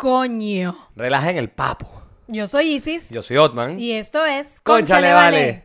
Coño. Relajen el papo. Yo soy Isis. Yo soy Otman. Y esto es Cónchale, Conchale vale.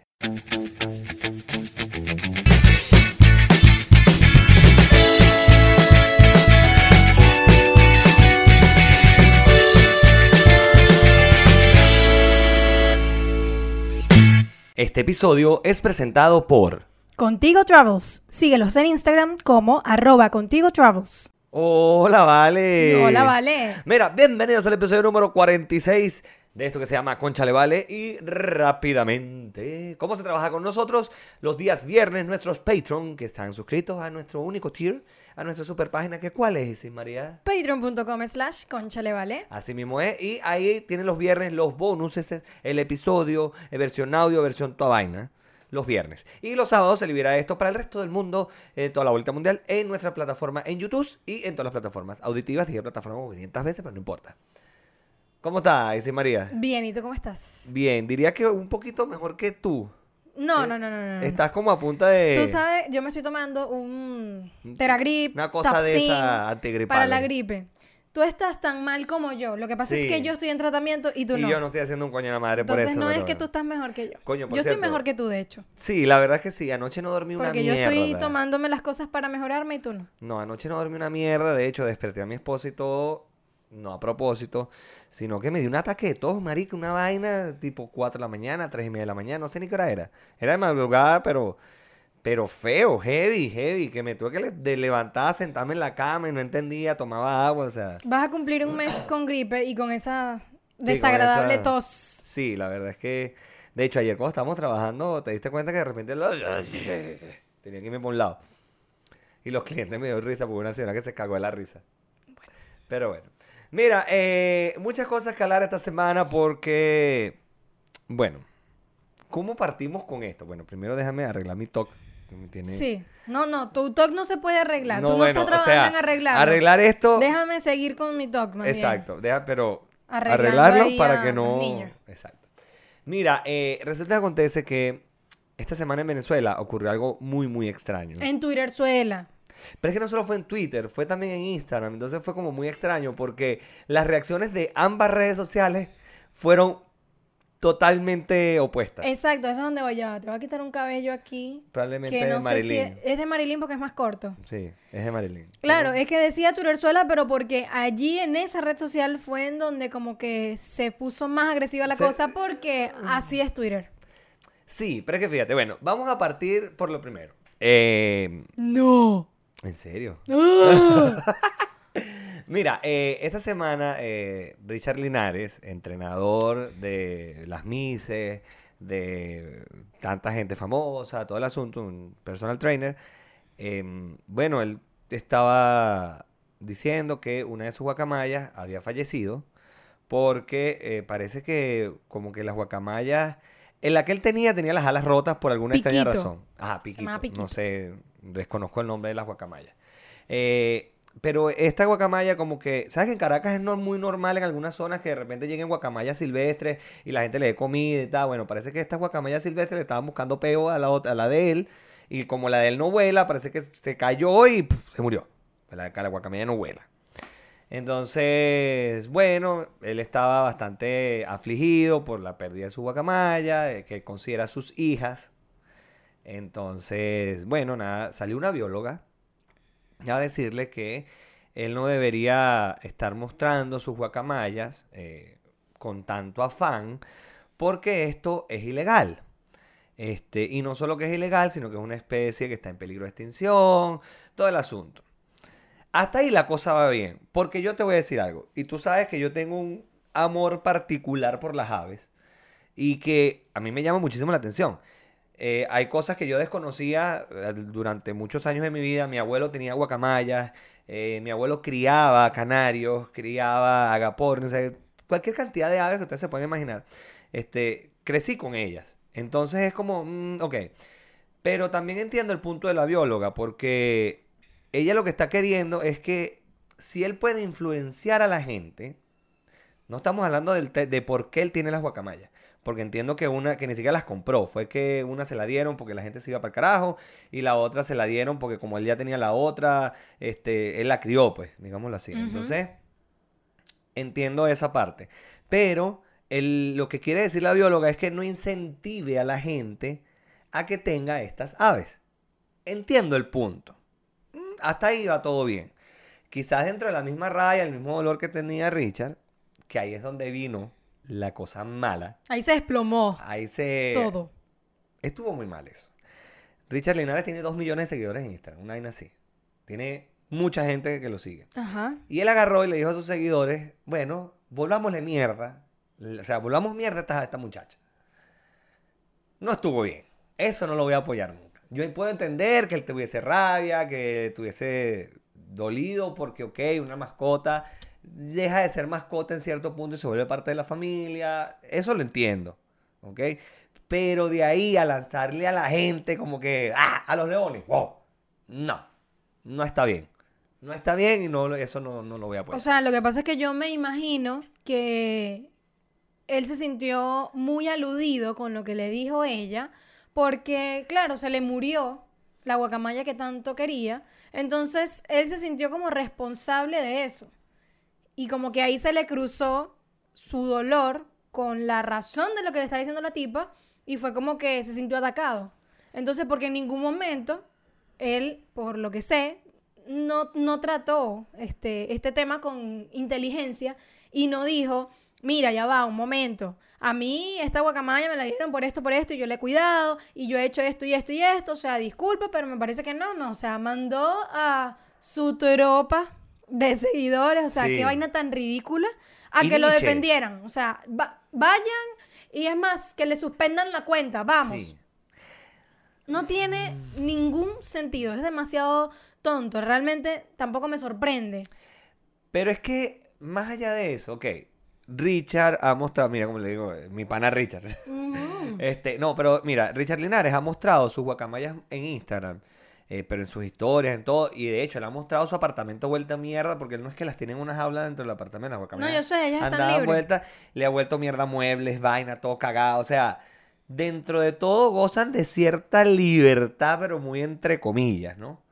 Este episodio es presentado por... Contigo Travels. Síguelos en Instagram como arroba Contigo Travels. Hola, Vale. Hola, vale. Mira, bienvenidos al episodio número 46 de esto que se llama Conchale Vale. Y rápidamente, ¿cómo se trabaja con nosotros? Los días viernes, nuestros Patreon que están suscritos a nuestro único tier, a nuestra super página, que ¿cuál es, Isis María? Patreon.com slash Conchale vale. Así mismo es. Y ahí tienen los viernes los bonus, este es el episodio, versión audio, versión toda vaina. Los viernes. Y los sábados se libera esto para el resto del mundo, eh, toda la vuelta mundial, en nuestra plataforma en YouTube y en todas las plataformas auditivas. Dije plataforma como 500 veces, pero no importa. ¿Cómo está, Isis María? Bien, ¿y tú cómo estás? Bien, diría que un poquito mejor que tú. No, no, no, no, no. Estás como a punta de. Tú sabes, yo me estoy tomando un Teragrip, Una cosa de esa antigripal. para la gripe. Tú estás tan mal como yo. Lo que pasa Sí. es que yo estoy en tratamiento y tú y no. yo no estoy haciendo un coño a la madre por Entonces eso. no es que tú estás mejor que yo. Coño, por yo estoy cierto. mejor que tú, de hecho. Sí, la verdad es que sí. Anoche no dormí una Porque yo mierda. estoy tomándome las cosas para mejorarme y tú no. No, anoche no dormí una mierda. De hecho, desperté a mi esposa y todo. No a propósito. Sino que me dio un ataque de tos, marica. Una vaina tipo 4 de la mañana, 3 y media de la mañana. No sé ni qué hora era. Era de madrugada, pero... Pero feo, heavy, heavy. Que me tuve que le- de levantar, sentarme en la cama y no entendía. Tomaba agua, o sea... Vas a cumplir un mes con gripe y con esa con desagradable esa- tos. Sí, la verdad es que... De hecho, ayer cuando estábamos trabajando, te diste cuenta que de repente... Tenía que irme por un lado. Y los clientes me dio risa porque una señora que se cagó de la risa. Pero bueno. Mira, eh, muchas cosas que hablar esta semana porque... Bueno, ¿cómo partimos con esto? Bueno, primero déjame arreglar mi talk. Que me tiene- Sí. No, no, tu TOC no se puede arreglar. No, tú no bueno, estás o trabajando sea, en arreglarlo. Arreglar esto... Déjame seguir con mi TOC, más bien. Exacto, deja, pero Arreglando arreglarlo para que no. niños. Exacto. Mira, eh, resulta que acontece que esta semana en Venezuela ocurrió algo muy, muy extraño. En Twitter suela. Pero es que no solo fue en Twitter, fue también en Instagram. Entonces fue como muy extraño porque las reacciones de ambas redes sociales fueron totalmente opuestas. Exacto, eso es donde voy ya. Te voy a quitar un cabello aquí. Probablemente Que de no sé si Marilyn. es, es de Marilyn porque es más corto. Sí, es de Marilyn. Claro, Pero- es que decía Twitter suela, pero porque allí en esa red social fue en donde como que se puso más agresiva la Se- cosa porque así es Twitter. Sí, pero es que fíjate, bueno, vamos a partir por lo primero. Eh, No. ¿En serio? Mira, eh, esta semana eh, Richard Linares, entrenador de las Mises, de tanta gente famosa, todo el asunto, un personal trainer, em, bueno, él estaba diciendo que una de sus guacamayas había fallecido porque eh, parece que como que las guacamayas, en la que él tenía, tenía las alas rotas por alguna extraña Piquito. razón. Ajá, piquito. llamaba No Piquito. sé, desconozco el nombre de las guacamayas. Eh, pero esta guacamaya como que, ¿sabes que en Caracas es no- muy normal en algunas zonas que de repente lleguen guacamayas silvestres y la gente le dé comida y tal? Bueno, parece que estas guacamayas silvestres le estaban buscando peo a la, otra, a la de él y como la de él no vuela, parece que se cayó y se murió. La, la guacamaya no vuela. Entonces, bueno, él estaba bastante afligido por la pérdida de su guacamaya, eh, que considera sus hijas. Entonces, bueno, nada, salió una bióloga a decirle que él no debería estar mostrando sus guacamayas eh, con tanto afán, porque esto es ilegal. Este, y no solo que es ilegal, sino que es una especie que está en peligro de extinción, todo el asunto. Hasta ahí la cosa va bien, porque yo te voy a decir algo, y tú sabes que yo tengo un amor particular por las aves, y que a mí me llama muchísimo la atención. Eh, hay cosas que yo desconocía eh, durante muchos años de mi vida. Mi abuelo tenía guacamayas, eh, mi abuelo criaba canarios, criaba agapornis, cualquier cantidad de aves que ustedes se pueden imaginar. Este, crecí con ellas. Entonces es como, mm, ok. Pero también entiendo el punto de la bióloga, porque ella lo que está queriendo es que si él puede influenciar a la gente, no estamos hablando del de por qué él tiene las guacamayas. Porque entiendo que una, que ni siquiera las compró. Fue que una se la dieron porque la gente se iba para el carajo. Y la otra se la dieron porque como él ya tenía la otra, este, él la crió, pues, digámoslo así. Entonces, entiendo esa parte. Pero el- lo que quiere decir la bióloga es que no incentive a la gente a que tenga estas aves. Entiendo el punto. Mm, Hasta ahí va todo bien. Quizás dentro de la misma raya, el mismo dolor que tenía Richard, que ahí es donde vino la cosa mala. Ahí se desplomó Ahí se... todo. Estuvo muy mal eso. Richard Linares tiene 2 millones de seguidores en Instagram, una vaina así. Tiene mucha gente que lo sigue. Ajá. Y él agarró y le dijo a sus seguidores, bueno, volvámosle mierda. O sea, volvamos mierda a esta, a esta muchacha. No estuvo bien. Eso no lo voy a apoyar nunca. Yo puedo entender que él tuviese rabia, que tuviese dolido porque, ok, una mascota deja de ser mascota en cierto punto y se vuelve parte de la familia. Eso lo entiendo, ¿ok? Pero de ahí a lanzarle a la gente como que, ah, a los leones, wow. No, no está bien. No está bien y no, eso no, no lo voy a apoyar. O sea, lo que pasa es que yo me imagino que él se sintió muy aludido con lo que le dijo ella, porque, claro, se le murió la guacamaya que tanto quería, entonces él se sintió como responsable de eso. Y como que ahí se le cruzó su dolor con la razón de lo que le está diciendo la tipa y fue como que se sintió atacado. Entonces, porque en ningún momento él, por lo que sé, no, no trató este, este tema con inteligencia y no dijo, mira, ya va, un momento, a mí esta guacamaya me la dieron por esto, por esto, y yo le he cuidado, y yo he hecho esto y esto y esto, o sea, disculpa, pero me parece que no, no, o sea, mandó a su tropa de seguidores, o sea, Sí. qué vaina tan ridícula, a que lo defendieran, o sea, va- vayan y es más, que le suspendan la cuenta, vamos. Sí. No tiene ningún sentido, es demasiado tonto, realmente tampoco me sorprende. Pero es que, más allá de eso, ok, Richard ha mostrado, mira como le digo, eh, mi pana Richard. Este, no, pero mira, Richard Linares ha mostrado sus guacamayas en Instagram, eh, pero en sus historias, en todo, y de hecho, él ha mostrado su apartamento vuelta a mierda, porque él no es que las tiene en una jaula dentro del apartamento, las. No, yo sé, ellas están libres. le ha vuelto mierda muebles, vaina, todo cagado, o sea, dentro de todo gozan de cierta libertad, pero muy entre comillas, ¿no?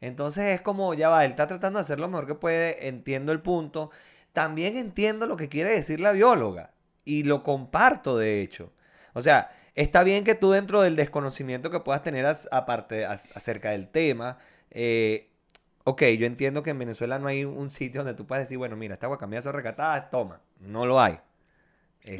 Entonces es como, ya va, él está tratando de hacer lo mejor que puede, entiendo el punto, también entiendo lo que quiere decir la bióloga, y lo comparto de hecho. O sea, está bien que tú dentro del desconocimiento que puedas tener aparte acerca del tema, eh, ok, yo entiendo que en Venezuela no hay un sitio donde tú puedas decir, bueno, mira, esta guacamaya son recatadas, toma, no lo hay.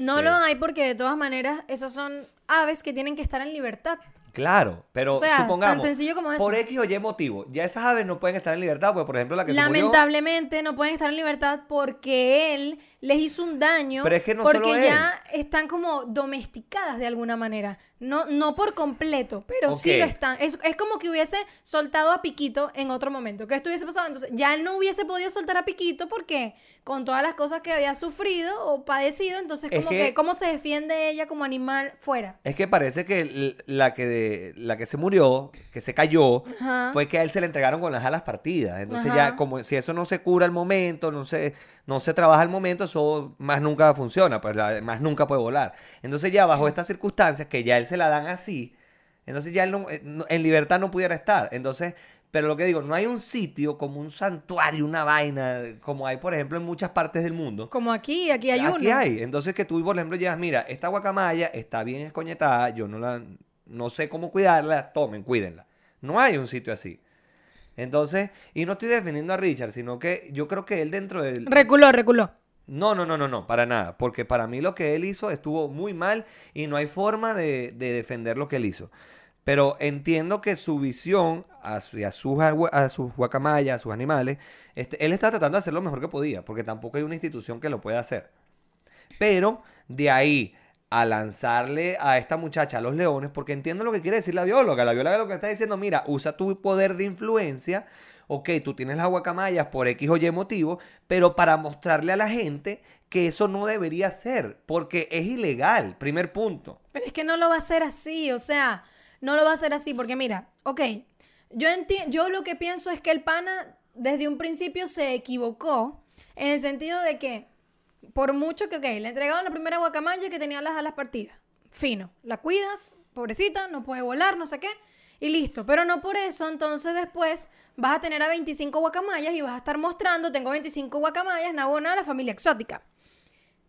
No Este, lo hay porque de todas maneras esas son aves que tienen que estar en libertad. Claro, pero O sea, tan supongamos, sencillo como eso. por X o Y motivo, ya esas aves no pueden estar en libertad, porque por ejemplo la que se murió... Lamentablemente no pueden estar en libertad porque él les hizo un daño. Pero es que no porque solo él. ya están como domesticadas de alguna manera. No, no por completo, pero sí lo están. Es, es como que hubiese soltado a Piquito en otro momento. ¿Qué esto hubiese pasado? Entonces ya él no hubiese podido soltar a Piquito porque con todas las cosas que había sufrido o padecido, entonces Es como que- que, cómo se defiende ella como animal fuera. Es que parece que la que, de- la que se murió, que se cayó, Ajá. fue que a él se le entregaron con las alas partidas. Entonces Ajá. ya, como si eso no se cura al momento, no se, no se trabaja al momento, eso más nunca funciona, pues la- más nunca puede volar. Entonces ya bajo estas circunstancias, que ya él se la dan así, entonces ya él no- eh, en libertad no pudiera estar. Entonces, pero lo que digo, no hay un sitio como un santuario, una vaina, como hay, por ejemplo, en muchas partes del mundo. Como aquí, aquí hay Aquí uno. hay. Entonces que tú, por ejemplo, llegas, mira, esta guacamaya está bien escoñetada, yo no la, no sé cómo cuidarla, tomen, cuídenla. No hay un sitio así. Entonces, y no estoy defendiendo a Richard, sino que yo creo que él dentro del... Reculó, reculó. No, no, no, no, no, para nada. Porque para mí lo que él hizo estuvo muy mal y no hay forma de, de defender lo que él hizo. Pero entiendo que su visión a, su- a sus, a sus guacamayas, a sus animales, este, él está tratando de hacer lo mejor que podía, porque tampoco hay una institución que lo pueda hacer. Pero de ahí a lanzarle a esta muchacha a los leones, porque entiendo lo que quiere decir la bióloga. La bióloga lo que está diciendo, mira, usa tu poder de influencia. Ok, tú tienes las guacamayas por X o Y motivo, pero para mostrarle a la gente que eso no debería ser, porque es ilegal, primer punto. Pero es que no lo va a hacer así, o sea, no lo va a hacer así, porque mira, ok, yo, yo lo que pienso es que el pana desde un principio se equivocó en el sentido de que, por mucho que, ok, le entregaron la primera guacamaya que tenía las alas partidas, fino, la cuidas, pobrecita, no puede volar, no sé qué, y listo. Pero no por eso, entonces después vas a tener a 25 guacamayas y vas a estar mostrando, tengo 25 guacamayas, nabona a la familia exótica.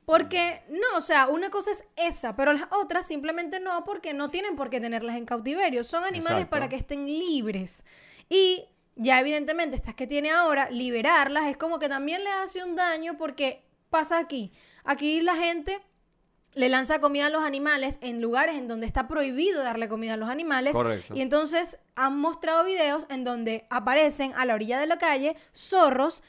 Porque no, o sea, una cosa es esa, pero las otras simplemente no, porque no tienen por qué tenerlas en cautiverio. Son animales Exacto. para que estén libres. Y ya evidentemente estas que tiene ahora, liberarlas es como que también les hace un daño porque pasa aquí. Aquí la gente le lanza comida a los animales en lugares en donde está prohibido darle comida a los animales. Correcto. Y entonces han mostrado videos en donde aparecen a la orilla de la calle zorros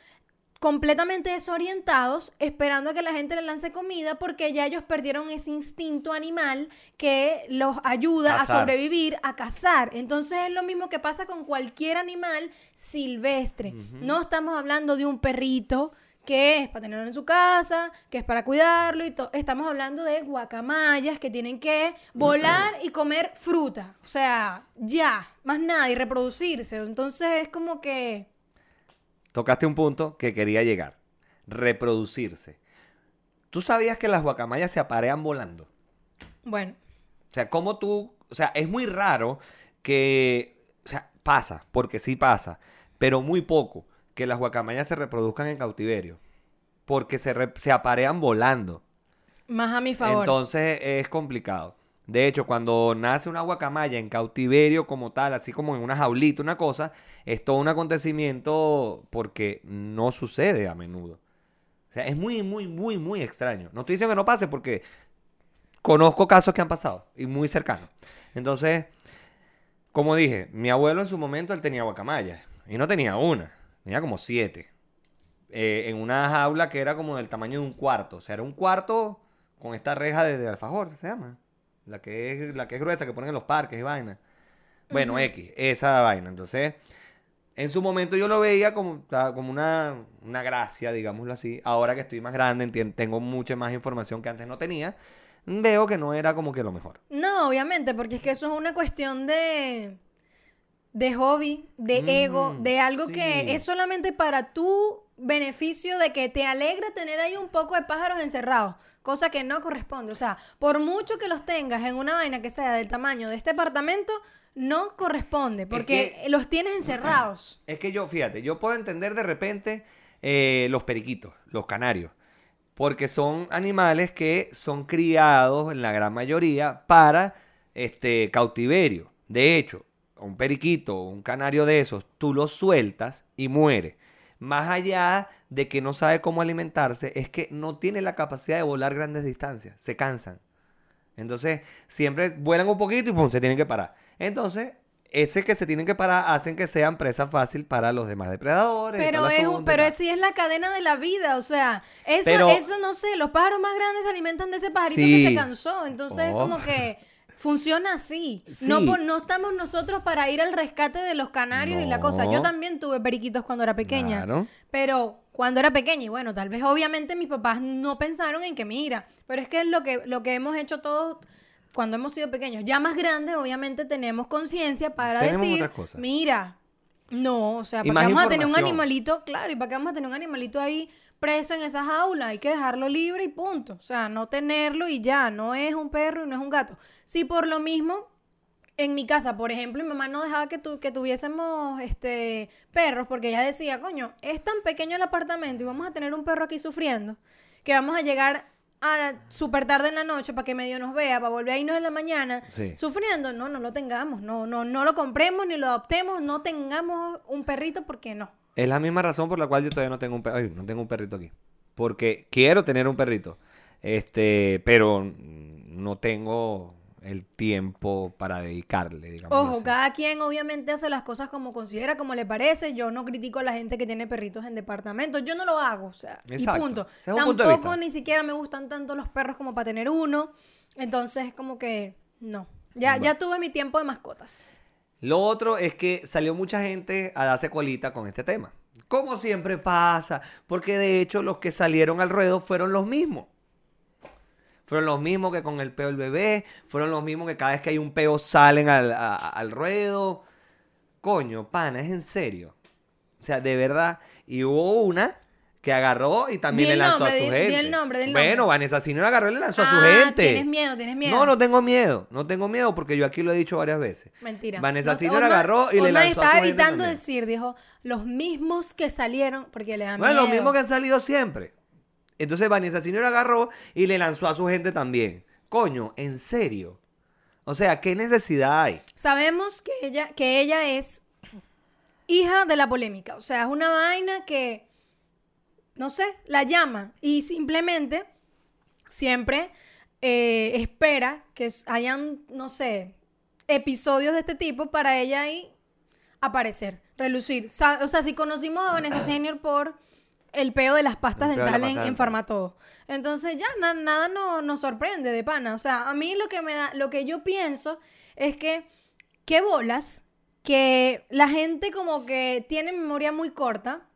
completamente desorientados, esperando a que la gente le lance comida porque ya ellos perdieron ese instinto animal que los ayuda Cazar. a sobrevivir, a cazar. Entonces es lo mismo que pasa con cualquier animal silvestre. No estamos hablando de un perrito que es para tenerlo en su casa, que es para cuidarlo y todo. Estamos hablando de guacamayas que tienen que volar y comer fruta. O sea, ya, más nada, y reproducirse. Entonces es como que... Tocaste un punto que quería llegar. Reproducirse. ¿Tú sabías que las guacamayas se aparean volando? Bueno, O sea, como tú, o sea, es muy raro que, o sea, pasa, porque sí pasa, pero muy poco que las guacamayas se reproduzcan en cautiverio, porque se, re- se aparean volando. más a mi favor. Entonces es complicado. De hecho, cuando nace una guacamaya en cautiverio como tal, así como en una jaulita, una cosa, es todo un acontecimiento porque no sucede a menudo. O sea, es muy, muy, muy, muy extraño. No estoy diciendo que no pase porque conozco casos que han pasado y muy cercanos. Entonces, como dije, mi abuelo en su momento él tenía guacamayas y no tenía una, tenía como siete. Eh, en una jaula que era como del tamaño de un cuarto. O sea, era un cuarto con esta reja de, de alfajor, se llama. La que es, la que es gruesa, que ponen en los parques y vaina. Bueno, X, esa vaina. Entonces, en su momento yo lo veía como, como una, una gracia, digámoslo así. Ahora que estoy más grande, tengo mucha más información que antes no tenía. Veo que no era como que lo mejor. No, obviamente, porque es que eso es una cuestión de de hobby, de Mm, ego, de algo sí. que es solamente para tu beneficio de que te alegra tener ahí un poco de pájaros encerrados, cosa que no corresponde. O sea, por mucho que los tengas en una vaina que sea del tamaño de este apartamento, no corresponde, porque que- los tienes encerrados. Es que yo, fíjate, yo puedo entender de repente eh, los periquitos, los canarios, porque son animales que son criados en la gran mayoría para este cautiverio. De hecho, un periquito o un canario de esos, tú lo sueltas y muere. Más allá de que no sabe cómo alimentarse, es que no tiene la capacidad de volar grandes distancias, se cansan. Entonces, siempre vuelan un poquito y pum, se tienen que parar. Entonces, ese que se tienen que parar hacen que sean presa fácil para los demás depredadores. Pero, es, un- pero tal. sí es la cadena de la vida, o sea, eso, Pero- eso no sé, los pájaros más grandes se alimentan de ese pajarito que se cansó, entonces es Oh. como que funciona así. No, Sí. por- no estamos nosotros para ir al rescate de los canarios y la cosa. Yo No. también tuve periquitos cuando era pequeña, Claro. pero cuando era pequeña, y bueno, tal vez obviamente mis papás no pensaron en que mira, pero es que es lo que, lo que hemos hecho todos cuando hemos sido pequeños. Ya más grandes, obviamente tenemos conciencia para Tenemos decir, mira, no, o sea, ¿para qué vamos a tener un animalito? Claro, ¿y para qué vamos a tener un animalito ahí preso en esa jaula? Hay que dejarlo libre y punto. O sea, no tenerlo y ya, no es un perro y no es un gato. Si por lo mismo, en mi casa, por ejemplo, mi mamá no dejaba que, tu- que tuviésemos este, perros porque ella decía, coño, es tan pequeño el apartamento y vamos a tener un perro aquí sufriendo que vamos a llegar a súper tarde en la noche para que medio nos vea, para volver a irnos en la mañana Sí. sufriendo. No, no lo tengamos, no, no, no lo compremos ni lo adoptemos, no tengamos un perrito porque no. Es la misma razón por la cual yo todavía no tengo un perrito. no tengo un perrito aquí. Porque quiero tener un perrito. Este, pero no tengo el tiempo para dedicarle, digamos. Ojo, así. cada quien obviamente hace las cosas como considera, como le parece. Yo no critico a la gente que tiene perritos en departamentos. Yo no lo hago, o sea, Exacto. y punto. Es un punto de Tampoco vista. ni siquiera me gustan tanto los perros como para tener uno. Entonces, como que no. Ya, ya tuve mi tiempo de mascotas. Lo otro es que salió mucha gente a darse colita con este tema. Como siempre pasa, porque de hecho los que salieron al ruedo fueron los mismos. Fueron los mismos que con el peo del bebé, fueron los mismos que cada vez que hay un peo salen al, al ruedo. Coño, pana, es en serio. O sea, de verdad. Y hubo una que agarró y también Di le lanzó nombre, a su di- di gente. el nombre, bueno, nombre. Vanessa Senior agarró y le lanzó a su Ah, gente. Tienes miedo, tienes miedo. No, no tengo miedo, no tengo miedo porque yo aquí lo he dicho varias veces. Mentira. Vanessa No, Otman- agarró y le lanzó a estaba su gente evitando también. decir, dijo, los mismos que salieron, porque le da No es miedo. lo mismo que han salido siempre. Entonces Vanessa Senior agarró y le lanzó a su gente también. Coño, en serio. O sea, ¿qué necesidad hay? Sabemos que ella, que ella es hija de la polémica. O sea, es una vaina que, no sé, la llama. Y simplemente siempre eh, espera que hayan, no sé, episodios de este tipo para ella ahí aparecer, relucir. O sea, si conocimos a Vanessa Senior por el peo de las pastas dentales en, en. Farmatodo. Entonces ya na- nada no- nos sorprende de pana. O sea, a mí lo que me da, lo que yo pienso es que qué bolas que la gente como que tiene memoria muy corta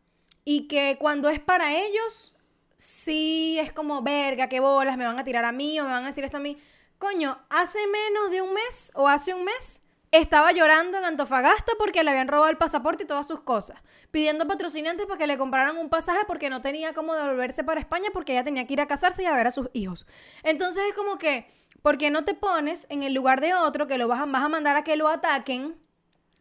y que cuando es para ellos sí es como verga, qué bolas, me van a tirar a mí o me van a decir esto a mí. Coño, hace menos de un mes o hace un mes estaba llorando en Antofagasta porque le habían robado el pasaporte y todas sus cosas, pidiendo patrocinantes para que le compraran un pasaje porque no tenía cómo devolverse para España porque ella tenía que ir a casarse y a ver a sus hijos. Entonces es como que, ¿por qué no te pones en el lugar de otro que lo vas a, vas a mandar a que lo ataquen?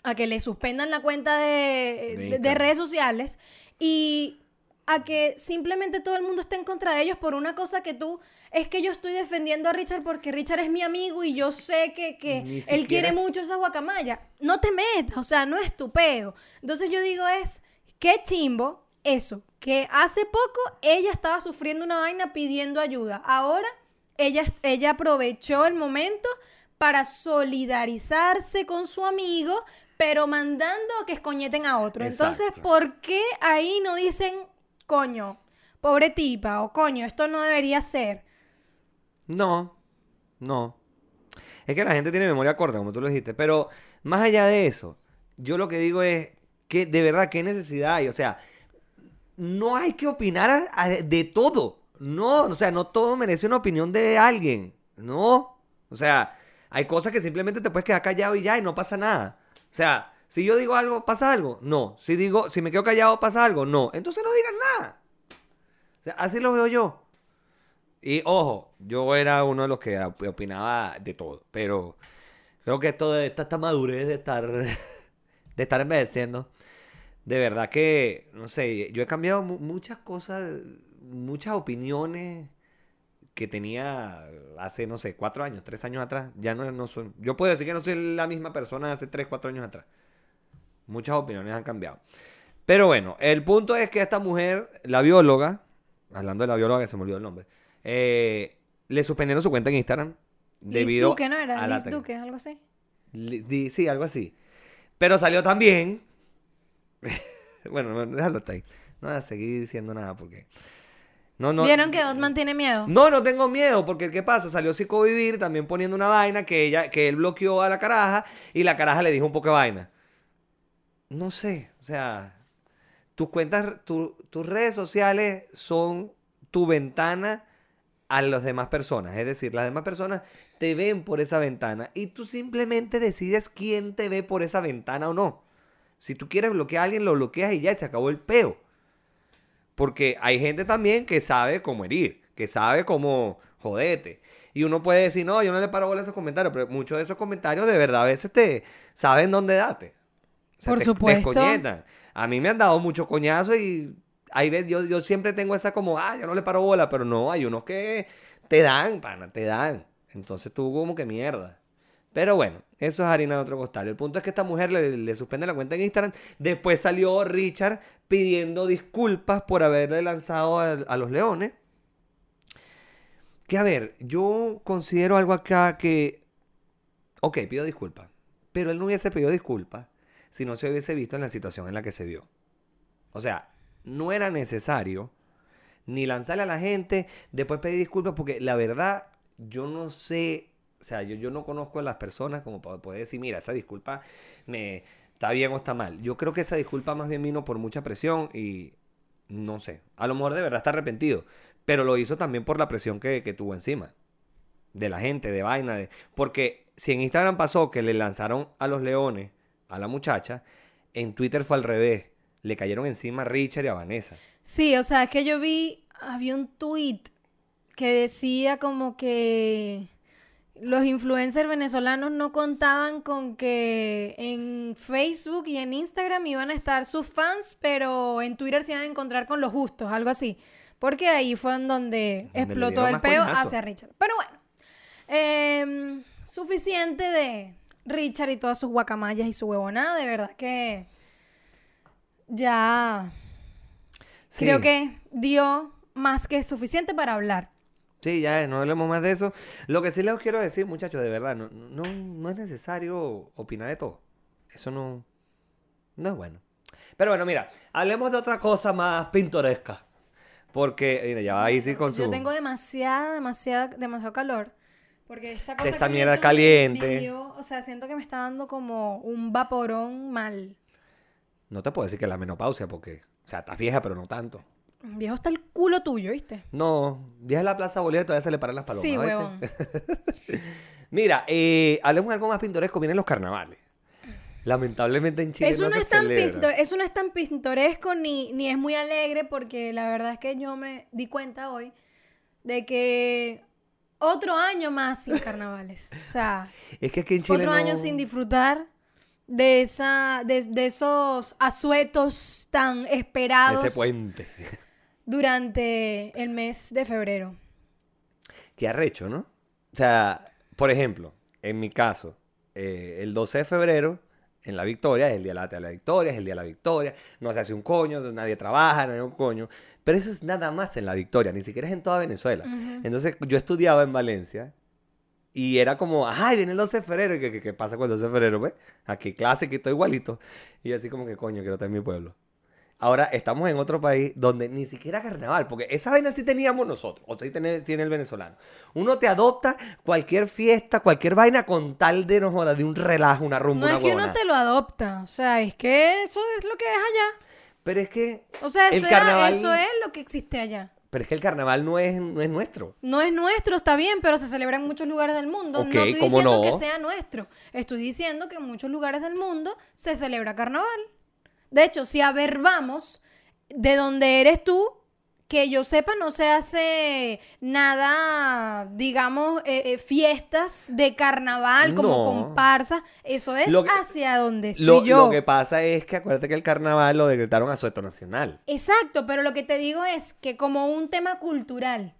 a que le suspendan la cuenta de, redes sociales y a que simplemente todo el mundo esté en contra de ellos por una cosa que tú es que yo estoy defendiendo a Richard porque Richard es mi amigo y yo sé que, que él quiere mucho esa guacamaya. No te metas, o sea, no es tu peo. Entonces yo digo es, qué chimbo eso, que hace poco ella estaba sufriendo una vaina pidiendo ayuda. Ahora ella, ella aprovechó el momento para solidarizarse con su amigo, pero mandando a que escoñeten a otro. Entonces. ¿por qué ahí no dicen, coño, pobre tipa, o coño, esto no debería ser? No, no. Es que la gente tiene memoria corta, como tú lo dijiste. Pero más allá de eso, yo lo que digo es que de verdad, ¿qué necesidad hay? O sea, no hay que opinar a- a- de todo. No, o sea, no todo merece una opinión de alguien. No. O sea, hay cosas que simplemente te puedes quedar callado y ya, y no pasa nada. O sea, si yo digo algo, ¿pasa algo? No. Si digo, si me quedo callado, ¿pasa algo? No. Entonces no digas nada. O sea, así lo veo yo. Y ojo, yo era uno de los que op- opinaba de todo, pero creo que esto de esta, esta madurez de estar de estar envejeciendo, de verdad que, no sé, yo he cambiado mu- muchas cosas, muchas opiniones que tenía hace, no sé, cuatro años, tres años atrás. Ya no, no soy, yo puedo decir que no soy la misma persona de hace tres, cuatro años atrás. Muchas opiniones han cambiado. Pero bueno, el punto es que esta mujer, la bióloga, hablando de la bióloga que se me olvidó el nombre, eh, le suspendieron su cuenta en Instagram Liz debido Duque, ¿no era? Liz Duque, algo así. Li- Sí, algo así. Pero salió también. bueno, no, déjalo hasta ahí. No voy a seguir diciendo nada porque. No, no. ¿Vieron que Otman tiene miedo? No, no tengo miedo, porque ¿qué pasa? Salió Psicovivir también poniendo una vaina que ella, que él bloqueó a la caraja y la caraja le dijo un poco de vaina. No sé, o sea, tus cuentas, tu- tus redes sociales son tu ventana a las demás personas. Es decir, las demás personas te ven por esa ventana y tú simplemente decides quién te ve por esa ventana o no. Si tú quieres bloquear a alguien, lo bloqueas y ya se acabó el peo. Porque hay gente también que sabe cómo herir, que sabe cómo jodete. Y uno puede decir, no, yo no le paro bola a esos comentarios, pero muchos de esos comentarios de verdad a veces te saben dónde date. O sea, Por te- supuesto. A mí me han dado mucho coñazo y hay veces, yo, yo siempre tengo esa como, ah, yo no le paro bola, pero no, hay unos que te dan, pana, te dan. Entonces tú como que mierda. Pero bueno, eso es harina de otro costal. El punto es que esta mujer le, suspende la cuenta en Instagram. Después salió Richard pidiendo disculpas por haberle lanzado a, a los leones. Que a ver, yo considero algo acá que... Ok, pido disculpas. Pero él no hubiese pedido disculpas si no se hubiese visto en la situación en la que se vio. O sea, no era necesario ni lanzarle a la gente, después pedir disculpas, porque la verdad, yo no sé, o sea, yo, yo no conozco a las personas como para poder decir, mira, esa disculpa me está bien o está mal. Yo creo que esa disculpa más bien vino por mucha presión y no sé, a lo mejor de verdad está arrepentido, pero lo hizo también por la presión que, que tuvo encima. De la gente, de vaina, de... porque si en Instagram pasó que le lanzaron a los leones a la muchacha, en Twitter fue al revés. le cayeron encima a Richard y a Vanessa. Sí, o sea, es que yo vi, había un tweet que decía como que los influencers venezolanos no contaban con que en Facebook y en Instagram iban a estar sus fans, pero en Twitter se iban a encontrar con los justos, algo así. Porque ahí fue en donde, explotó el peo coñazo. hacia Richard. Pero bueno, em, suficiente de Richard y todas sus guacamayas y su huevonada. De verdad que ya Sí. creo que dio más que suficiente para hablar. Sí, ya, no hablemos más de eso. Lo que sí les quiero decir, muchachos, de verdad, no, no, no es necesario opinar de todo. Eso no, no es bueno. Pero bueno, mira, hablemos de otra cosa más pintoresca. Porque, mira, ya va ahí sí con su... Yo tengo demasiada, demasiada, demasiado calor. Porque esta cosa Esta que mierda caliente. me dio- o sea, siento que me está dando como un vaporón mal. No te puedo decir que la menopausia, porque, o sea, estás vieja, pero no tanto. Viejo está el culo tuyo, ¿viste? No, vieja la Plaza Bolívar todavía se le paran las palomas. sí, huevón. Mira, eh, hablemos de algo más pintoresco. Vienen los carnavales. Lamentablemente en Chile Eso no, no, se es tan celebra. eso no es tan pintoresco ni, ni es muy alegre porque la verdad es que yo me di cuenta hoy de que otro año más sin carnavales. O sea, Es que aquí en Chile otro no- año sin disfrutar de esa de, de esos asuetos tan esperados Ese puente. durante el mes de febrero. Qué arrecho, ¿no? O sea, por ejemplo, en mi caso, eh, el 12 de febrero, en la victoria, es el día de la, de la victoria, es el día de la victoria, no se hace un coño, nadie trabaja, no hay un coño. Pero eso es nada más en la victoria, ni siquiera es en toda Venezuela. Entonces, yo estudiaba en Valencia y era como, ay, viene el 12 de febrero. ¿Y qué, qué- qué pasa con el 12 de febrero? Pues, ¿a qué clase que estoy igualito? Y así como que, coño, quiero estar en mi pueblo. Ahora estamos en otro país donde ni siquiera carnaval, porque esa vaina sí teníamos nosotros, o sí tiene, tiene el venezolano. Uno te adopta cualquier fiesta, cualquier vaina con tal de, no joda, de un relajo, una rumba, No una es que uno te lo adopta, o sea, es que eso es lo que es allá. Pero es que, O sea, El eso, era- carnaval- eso es lo que existe allá. pero es que el carnaval no es, no es nuestro. No es nuestro, está bien, pero se celebra en muchos lugares del mundo. Ok, no estoy ¿cómo diciendo no? que sea nuestro. Estoy diciendo que en muchos lugares del mundo se celebra carnaval. De hecho, si a ver vamos, de donde eres tú, que yo sepa, no se hace nada, digamos, eh, eh, fiestas de carnaval como No. comparsas. Eso es que- hacia donde estoy Lo, yo. lo que pasa es que acuérdate que el carnaval lo decretaron a sueto nacional. Exacto, pero lo que te digo es que como un tema cultural.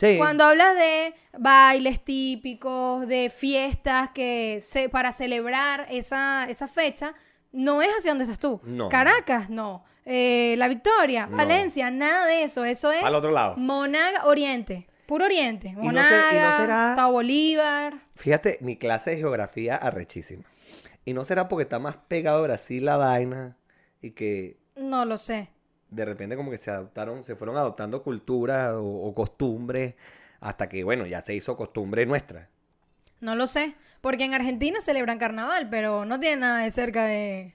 Sí. Cuando hablas de bailes típicos, de fiestas que se, para celebrar esa, esa fecha, no es hacia donde estás tú. No. Caracas, no. Eh, La Victoria, No. Valencia, nada de eso. Eso es Al otro lado. Monaga, Oriente. Puro Oriente. no se- y no Monaga, será- Bolívar. Fíjate, mi clase de geografía arrechísima. Y no será porque está más pegado a Brasil la vaina y que No lo sé. de repente como que se adoptaron, se fueron adoptando culturas o, o costumbres hasta que, bueno, ya se hizo costumbre nuestra. No lo sé. Porque en Argentina celebran carnaval, pero no tiene nada de cerca de,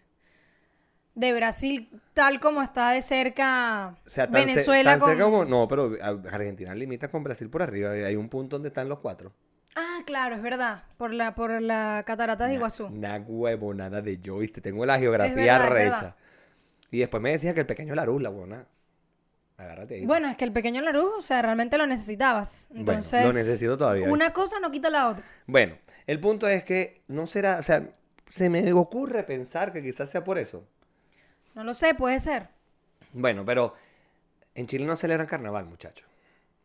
de Brasil, tal como está de cerca O sea, tan, ce- Venezuela tan con... cerca como... No, pero Argentina limita con Brasil por arriba. Hay un punto donde están los cuatro. Ah, claro, es verdad. Por la, por la catarata de Iguazú. Una huevonada de yo, ¿viste? Tengo la geografía verdad, recha. Y después me decían que el pequeño Laruz, la huevona. Agárrate ahí. Bueno, es que el pequeño Laruz, o sea, realmente lo necesitabas. Bueno, Entonces, lo necesito todavía. Una cosa no quita la otra. Bueno, el punto es que no será, o sea, se me ocurre pensar que quizás sea por eso. No lo sé, puede ser. Bueno, pero en Chile no celebran carnaval, muchachos.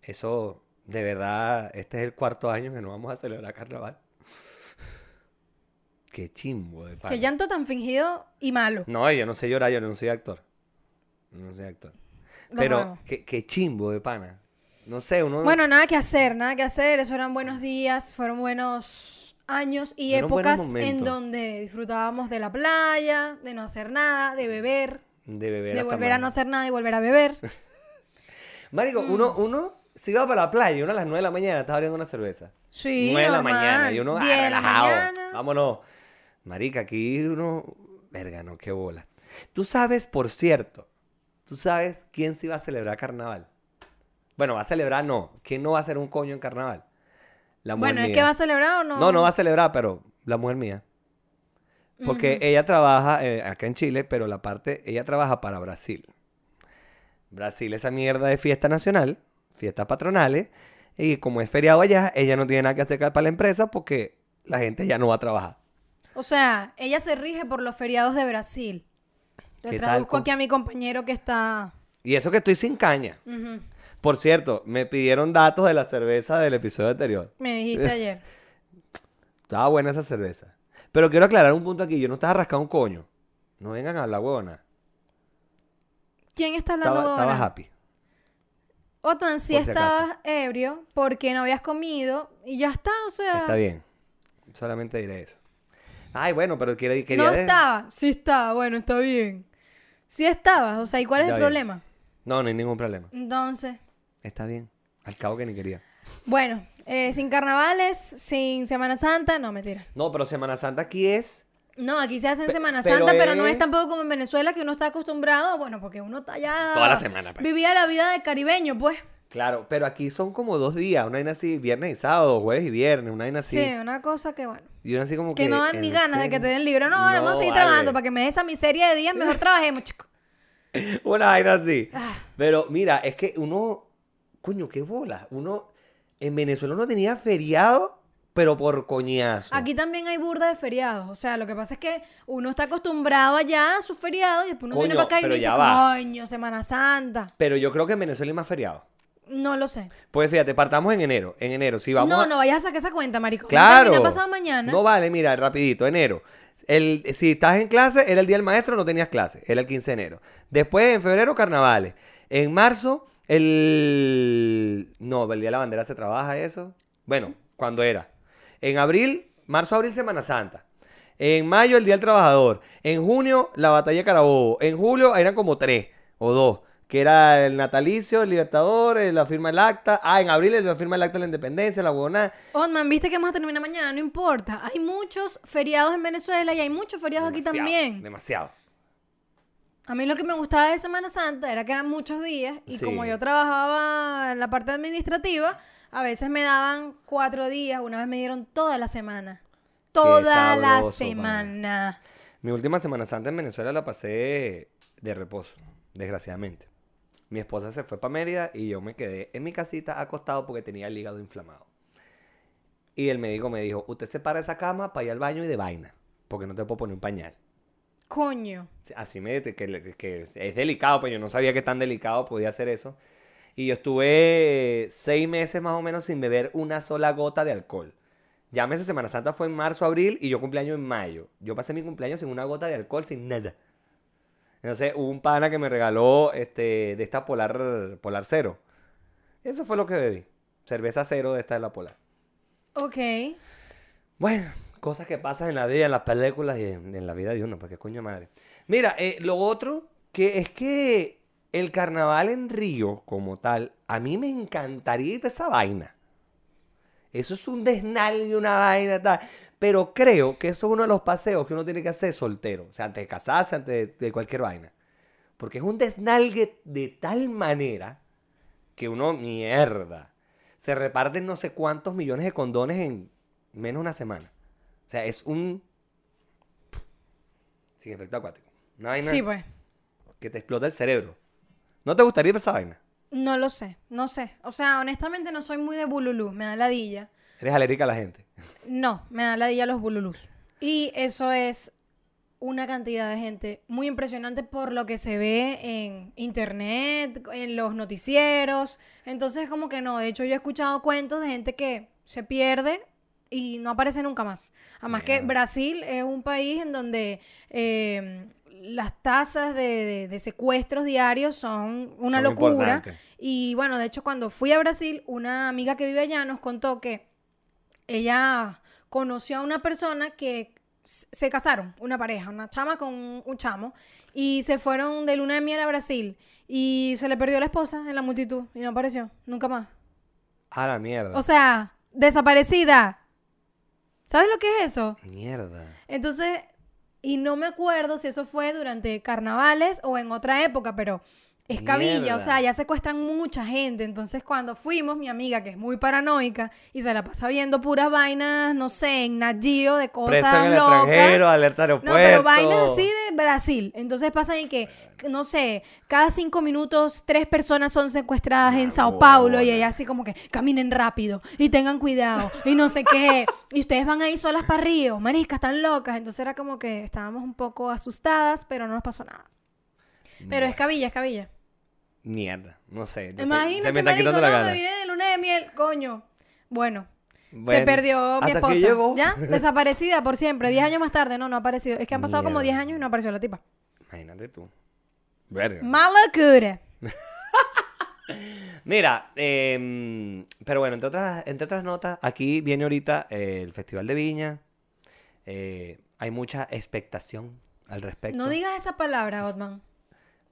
Eso, de verdad, este es el cuarto año que no vamos a celebrar carnaval. Qué chimbo de pana. Qué llanto tan fingido y malo. No, yo no sé llorar, yo no soy actor. No soy actor. Pero qué, qué chimbo de pana. No sé, uno... Bueno, nada que hacer, nada que hacer. Eso eran buenos días, fueron buenos años y Fueron épocas en donde disfrutábamos de la playa, de no hacer nada, de beber, de beber de volver a no hacer nada y volver a beber. Marico, uno, uno se iba para la playa y uno a las 9 de la mañana estaba abriendo una cerveza. Sí, 9 de la mañana y uno ah, 10 de la relajado. mañana. Vámonos. Marica, aquí uno. Verga, no, qué bola. Tú sabes, por cierto, tú sabes quién sí va a celebrar carnaval. Bueno, va a celebrar, no. ¿Quién no va a hacer un coño en carnaval? La mujer Bueno, ¿es que va a celebrar o no? No, no va a celebrar, pero la mujer mía. Porque ella trabaja eh, acá en Chile, pero la parte, ella trabaja para Brasil. Brasil, esa mierda de fiesta nacional, fiestas patronales, y como es feriado allá, ella no tiene nada que hacer para la empresa porque la gente ya no va a trabajar. O sea, ella se rige por los feriados de Brasil. Te ¿Qué tal traduzco aquí a mi compañero que está... Y eso que estoy sin caña. Por cierto, me pidieron datos de la cerveza del episodio anterior. Me dijiste ayer. Estaba buena esa cerveza. Pero quiero aclarar un punto aquí. Yo no estaba rascando un coño. No vengan a hablar huevona. ¿Quién está hablando Estaba, ahora? estaba happy. Otman, si Por si estabas ebrio porque no habías comido y ya está, o sea... Está bien. Solamente diré eso. Ay, bueno, pero quiere- quería... No estaba. Sí estaba, bueno, está bien. Sí estabas, o sea, ¿y cuál es Ya el bien. problema? No, no hay ningún problema. Entonces, Está bien. Al cabo que ni quería. bueno, eh, sin carnavales, sin Semana Santa, no, mentira. No, pero Semana Santa aquí es... No, aquí se hace en Pe- Semana pero Santa, pero no es- tampoco como en Venezuela que uno está acostumbrado, bueno, porque uno está ya... Toda la semana, pues. Vivía la vida de caribeño, pues. Claro, pero aquí son como dos días. Una vaina así, viernes y sábado, jueves y viernes. Una vaina así. Sí, una cosa que, bueno, Y una así como que... que no dan ni ¿en ganas de que serio? te den libre. No, vamos a seguir vale. trabajando para que me dé esa miseria de días, mejor trabajemos, chico. Una vaina así. Ah. Pero mira, es que uno, coño, qué bola. Uno, en Venezuela uno tenía feriado, pero por coñazo. Aquí también hay burda de feriados. O sea, lo que pasa es que uno está acostumbrado allá a sus feriados y después uno viene para acá y dice, va. coño, Semana Santa. Pero yo creo que en Venezuela hay más feriado. No lo sé. Pues fíjate, partamos en enero. En enero, si vamos no, a... no vayas a sacar esa cuenta, marico. Claro. Termina pasado mañana. No vale, mira, rapidito, enero. El, si estás en clase, era el día del maestro, no tenías clase. Era el 15 de enero. Después, en febrero, carnavales. En marzo, el... No, el día de la bandera se trabaja eso. Bueno, cuando era. En abril, marzo, abril, Semana Santa. En mayo, el Día del Trabajador. En junio, la batalla de Carabobo. En julio, eran como tres o dos. Que era el natalicio, el libertador, eh, la firma del acta. Ah, en abril, la firma del acta de la independencia, la huevonada. Otman, viste que vamos a terminar mañana, no importa. Hay muchos feriados en Venezuela y hay muchos feriados aquí también. Demasiado. A mí lo que me gustaba de Semana Santa era que eran muchos días y Sí. como yo trabajaba en la parte administrativa, a veces me daban cuatro días, una vez me dieron toda la semana. Toda la semana. Mi última Semana Santa en Venezuela la pasé de reposo, desgraciadamente. Mi esposa se fue para Mérida y yo me quedé en mi casita acostado porque tenía el hígado inflamado. Y el médico me dijo, usted se para esa cama para ir al baño y de vaina, porque no te puedo poner un pañal. Coño. Así me que, que es delicado, pero yo no sabía que tan delicado podía hacer eso. Y yo estuve seis meses más o menos sin beber una sola gota de alcohol. Ya meses Semana Santa fue en marzo, abril y yo cumpleaños en mayo. Yo pasé mi cumpleaños sin una gota de alcohol, sin nada. Entonces hubo un pana que me regaló este, de esta Polar, Polar Cero. Eso fue lo que bebí. Cerveza cero de esta de la Polar. Ok. Bueno, cosas que pasan en la vida, en las películas y en, la vida de uno, porque coño madre. Mira, eh, lo otro que es que el carnaval en Río, como tal, a mí me encantaría ir a esa vaina. Eso es un desnalgue, una vaina, tal. Pero creo que eso es uno de los paseos que uno tiene que hacer soltero. O sea, antes de casarse, antes de, de cualquier vaina. Porque es un desnalgue de tal manera que uno, mierda, se reparten no sé cuántos millones de condones en menos de una semana. O sea, es un... Sin efecto acuático. Una vaina Sí, pues. que te explota el cerebro. ¿No te gustaría ir a esa vaina? No lo sé, no sé. O sea, honestamente no soy muy de bululú, me da ladilla. Eres alérgica a la gente. No, me da ladilla los bululús. Y eso es una cantidad de gente muy impresionante por lo que se ve en internet, en los noticieros. Entonces, como que no. De hecho, yo he escuchado cuentos de gente que se pierde y no aparece nunca más. Además que. Brasil es un país en donde eh, las tasas de, de- de secuestros diarios son una Son locura. Y bueno, de hecho, cuando fui a Brasil, una amiga que vive allá nos contó que ella conoció a una persona que se casaron, una pareja, una chama con un, un chamo, y se fueron de luna de miel a Brasil. Y se le perdió la esposa en la multitud y no apareció, nunca más. A la mierda. O sea, desaparecida. ¿Sabes lo que es eso? mierda. Entonces, y no me acuerdo si eso fue durante carnavales o en otra época, pero Es cabilla, Mierda. o sea, ya secuestran mucha gente. Entonces, cuando fuimos, mi amiga, que es muy paranoica y se la pasa viendo puras vainas, no sé, en Nat Geo de cosas Preso en el locas. extranjero, alerta No, aeropuerto. pero vainas así de Brasil. Entonces pasa en que, no sé, cada cinco minutos tres personas son secuestradas en Sao Paulo y ella así como que caminen rápido y tengan cuidado y no sé qué. Y ustedes van ahí solas para Río, mariscas, están locas. Entonces era como que estábamos un poco asustadas, pero no nos pasó nada. Pero es cabilla, es cabilla. Mierda, no sé. Imagínate, se me está marico, quitando la no, gana. me vine de luna de miel, coño. Bueno, se perdió mi esposa. llegó. ¿Ya? Desaparecida por siempre. Diez años más tarde, no, no ha aparecido. Es que han pasado como diez años y no apareció la tipa. Imagínate tú. Verga. Más locura. Mira, em, pero bueno, entre otras, entre otras notas, aquí viene ahorita eh, el Festival de Viña. Eh, hay mucha expectación al respecto. No digas esa palabra, Otman.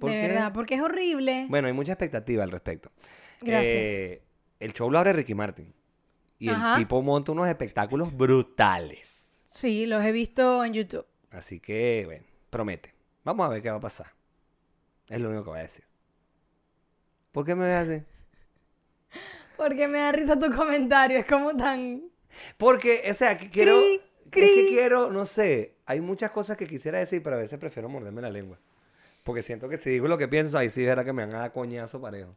¿Por de verdad, porque es horrible. Bueno, hay mucha expectativa al respecto. Gracias. Eh, el show lo abre Ricky Martin. Y Ajá. el tipo monta unos espectáculos brutales. Sí, los he visto en YouTube. Así que, bueno, promete. Vamos a ver qué va a pasar. Es lo único que voy a decir. ¿Por qué me ves así? Porque me da risa tu comentario. Es como tan. Porque, o sea, que quiero. Cri, Es que quiero, no sé. Hay muchas cosas que quisiera decir, pero a veces prefiero morderme la lengua. Porque siento que si digo lo que pienso, ahí sí verá que me van a dar coñazo parejo.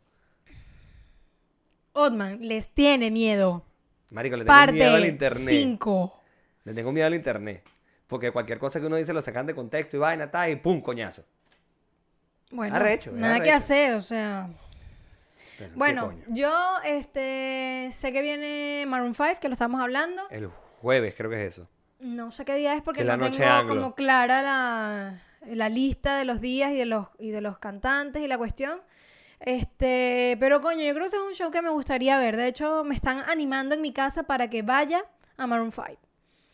Otman les tiene miedo. Marico, le tengo miedo al internet. 5. Le tengo miedo al internet. Porque cualquier cosa que uno dice lo sacan de contexto y vaina, está y pum, coñazo. Bueno, Arrecho, nada que hacer, o sea. Pero, ¿qué Bueno, yo este sé que viene Maroon 5, que lo estamos hablando. El jueves creo que es eso. No sé qué día es porque no tengo anglo. como clara la, la lista de los días y de los, y de los cantantes y la cuestión. Este, pero coño, yo creo que ese es un show que me gustaría ver. De hecho, me están animando en mi casa para que vaya a Maroon 5.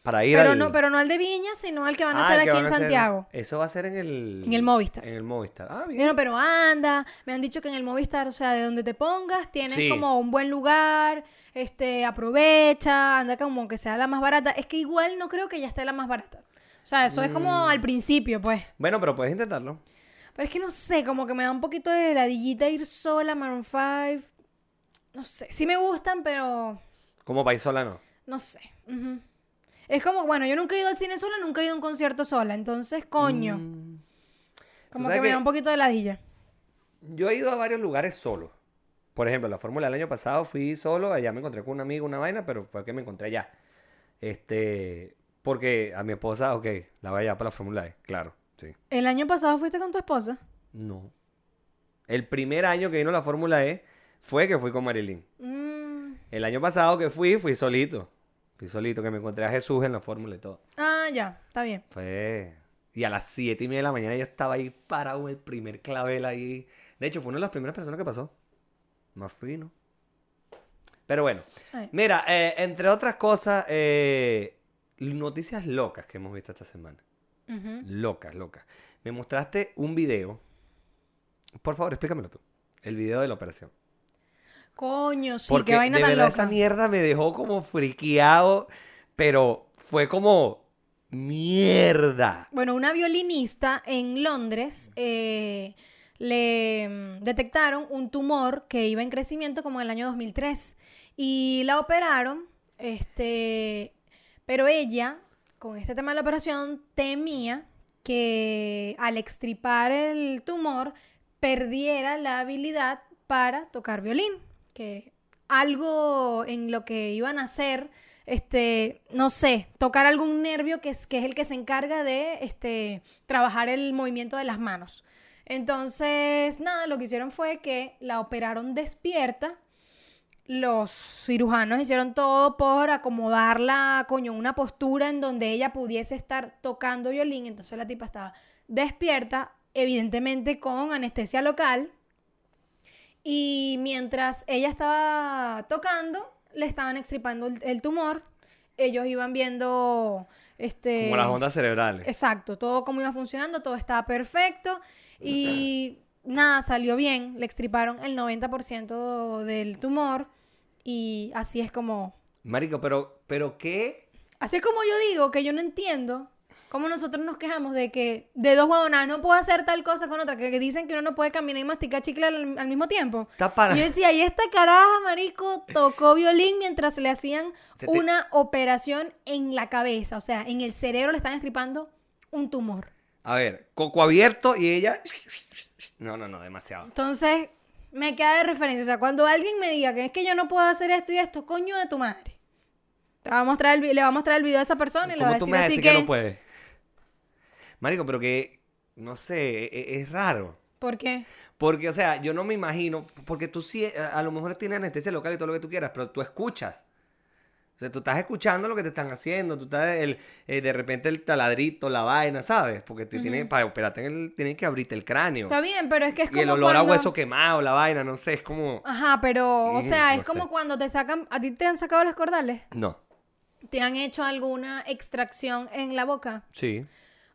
Para ir Pero al... no, pero no al de Viña, sino al que van a Ah, hacer aquí en hacer- Santiago. Eso va a ser en el... En el Movistar. En el Movistar. Ah, bien. Bueno, pero anda, me han dicho que en el Movistar, o sea, de donde te pongas, tienes Sí. como un buen lugar, este, aprovecha, anda como que sea la más barata. Es que igual no creo que ya esté la más barata. O sea, eso es Mm. como al principio, pues. Bueno, pero puedes intentarlo. Pero es que no sé, como que me da un poquito de ladillita ir sola, Maroon 5. No sé, sí me gustan, pero Como país sola no. no sé. Ujú. Es como, bueno, yo nunca he ido al cine sola, nunca he ido a un concierto sola, entonces, coño, Mm. como que me da un poquito de ladilla. Yo he ido a varios lugares solo. Por ejemplo, la fórmula del año pasado fui solo, allá me encontré con un amigo, una vaina, pero fue que me encontré allá. Este, porque a mi esposa, ok, la voy allá para la fórmula E, claro, sí. ¿El año pasado fuiste con tu esposa? No. El primer año que vino la fórmula E fue que fui con Marilyn. Mm. El año pasado que fui, fui solito. Fui solito, que me encontré a Jesús en la fórmula y todo. Ah, ya, está bien. Fue. Y a las siete y media de la mañana yo estaba ahí parado en el primer clavel ahí. De hecho, fue una de las primeras personas que pasó. Más fino. Pero bueno. Ay. Mira, eh, entre otras cosas, eh, noticias locas que hemos visto esta semana. Locas, locas. Me mostraste un video. Por favor, explícamelo tú. El video de la operación. Coño, sí, Porque qué vaina de tan verdad loca. esa mierda me dejó como friqueado. Pero fue como. Mierda. Bueno, una violinista en Londres eh, le mm, detectaron un tumor que iba en crecimiento como en el año 2003 y la operaron, este, pero ella, con este tema de la operación, temía que al extripar el tumor perdiera la habilidad para tocar violín, que algo en lo que iban a hacer, este, no sé, tocar algún nervio que es, que es el que se encarga de este, trabajar el movimiento de las manos. Entonces, nada, lo que hicieron fue que la operaron despierta. Los cirujanos hicieron todo por acomodarla, coño, una postura en donde ella pudiese estar tocando violín. Entonces la tipa estaba despierta, evidentemente con anestesia local. Y mientras ella estaba tocando, le estaban extripando el, el tumor. Ellos iban viendo este Como las ondas cerebrales. Exacto, todo como iba funcionando, todo estaba perfecto y nada, salió bien. Le extriparon el 90% del tumor y así es como... Marico, pero, pero qué. Así es como yo digo que yo no entiendo como nosotros nos quejamos de que de dos huevonas no puedo hacer tal cosa con otra, que, que dicen que uno no puede caminar y masticar chicle al, al mismo tiempo. Está para- yo decía, y esta caraja, marico, tocó violín mientras le hacían te- una operación en la cabeza. O sea, en el cerebro le están estripando un tumor. A ver, coco abierto y ella. No, no, no, demasiado. Entonces, me queda de referencia. O sea, cuando alguien me diga que es que yo no puedo hacer esto y esto, coño de tu madre. Te va a mostrar el le va a mostrar el video a esa persona y le va a ¿Cómo tú decir me así decir que... que... no puedes? Marico, pero que. No sé, e- e- es, raro. ¿Por qué? Porque, o sea, yo no me imagino. Porque tú sí, a a lo mejor tienes anestesia local y todo lo que tú quieras, pero tú escuchas. Sea, tú estás escuchando lo que te están haciendo. Tú estás, el, eh, de repente, el taladrito, la vaina, ¿sabes? Porque te tienen, para operarte, el- tienen que abrirte el cráneo. Está bien, pero es que es Y como el olor cuando... a hueso quemado, la vaina, no sé, es como. Ajá, pero, o Mm, sea, no es como sé. cuando te sacan... ¿A ti te han sacado las cordales? No. ¿Te han hecho alguna extracción en la boca? Sí.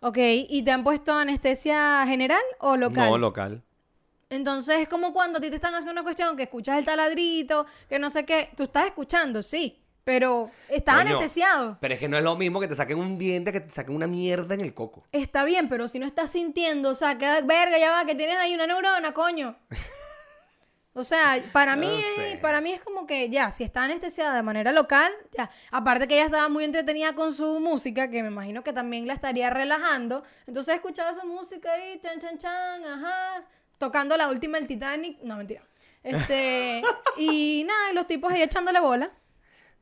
Ok, ¿y te han puesto anestesia general o local? No, local. Entonces es como cuando a ti te están haciendo una cuestión que escuchas el taladrito, que no sé qué, tú estás escuchando, sí, pero estás Coño, anestesiado. Pero es que no es lo mismo que te saquen un diente que te saquen una mierda en el coco. Está bien, pero si no estás sintiendo, o sea, que verga, ya va, que tienes ahí una neurona, coño. O sea, para mí, No es, sé. para mí es como que ya, si está anestesiada de manera local, ya. Aparte que ella estaba muy entretenida con su música, que me imagino que también la estaría relajando. Entonces escuchaba su música ahí, chan, chan, chan, ajá, tocando la última del Titanic. No, mentira. Este, y nada, y los tipos ahí echándole bola.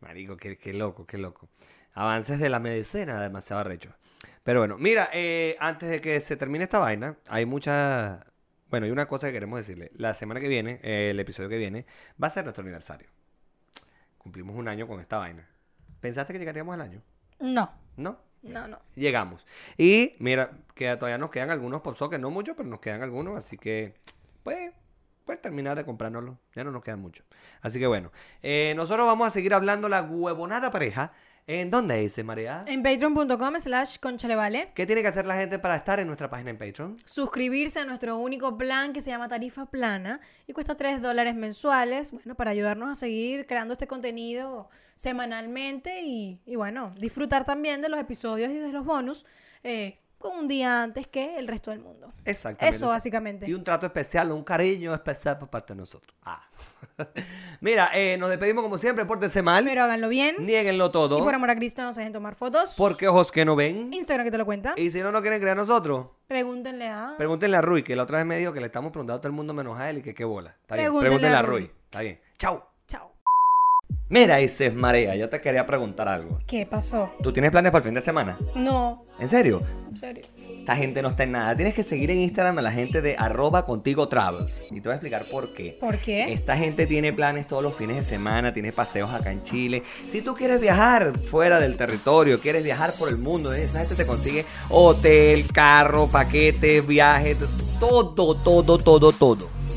Marico, qué, qué loco, qué loco. Avances de la medicina, demasiado arrecho. Pero bueno, mira, eh, antes de que se termine esta vaina, hay mucha... Bueno, hay una cosa que queremos decirle. La semana que viene, eh, el episodio que viene, va a ser nuestro aniversario. Cumplimos un año con esta vaina. ¿Pensaste que llegaríamos al año? No, ¿No? no, no. Llegamos. Y mira, que todavía nos quedan algunos pop que no muchos, pero nos quedan algunos, así que pues, pues terminar de comprárnoslo. Ya no nos quedan mucho. Así que bueno, eh, nosotros vamos a seguir hablando la huevonada pareja. ¿En dónde dice María? En patreon.com slash conchalevale. ¿Qué tiene que hacer la gente para estar en nuestra página en Patreon? suscribirse a nuestro único plan que se llama Tarifa Plana y cuesta 3 dólares mensuales, bueno, para ayudarnos a seguir creando este contenido semanalmente y, y, bueno, disfrutar también de los episodios y de los bonus eh, con un día antes que el resto del mundo. Exactamente. Eso, básicamente. Y un trato especial, un cariño especial por parte de nosotros. Ah. Mira, eh, nos despedimos como siempre, pórtense mal, Pero háganlo bien nieguenlo todo, y por amor a Cristo no se dejen tomar fotos. porque ojos que no ven. Instagram que te lo cuenta. Y si no nos quieren creer a nosotros, Pregúntenle a... Pregúntenle a Rui, que la otra vez me dijo que le estamos preguntando a todo el mundo menos a él y que qué bola. Está bien. Pregúntenle Pregúntenle a. Rui. Está bien. Chao. Mira, dices Marea, yo te quería preguntar algo. ¿Qué pasó? ¿Tú tienes planes para el fin de semana? No, ¿En serio? en serio. Esta gente no está en nada. Tienes que seguir en Instagram a la gente de arroba contigo travels. Y te voy a explicar por qué. ¿Por qué? Esta gente tiene planes todos los fines de semana, tiene paseos acá en Chile. Si tú quieres viajar fuera del territorio, quieres viajar por el mundo, esa gente te consigue hotel, carro, paquetes, viajes, todo, todo, todo, todo.